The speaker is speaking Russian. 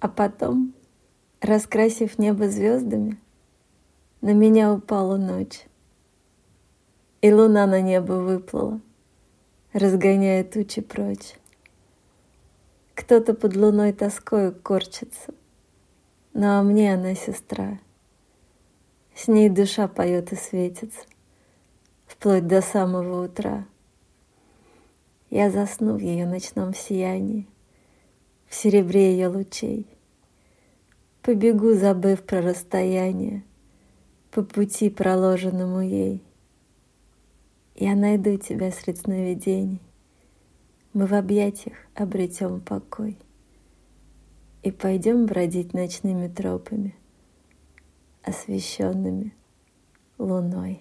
А потом, раскрасив небо звездами, на меня упала ночь. И луна на небо выплыла, разгоняя тучи прочь. Кто-то под луной тоскою корчится, но а мне она сестра. С ней душа поет и светится, вплоть до самого утра. Я засну в ее ночном сиянии, в серебре ее лучей. Побегу, забыв про расстояние, по пути, проложенному ей. Я найду тебя среди сновидений, мы в объятиях обретем покой и пойдем бродить ночными тропами, освещенными луной.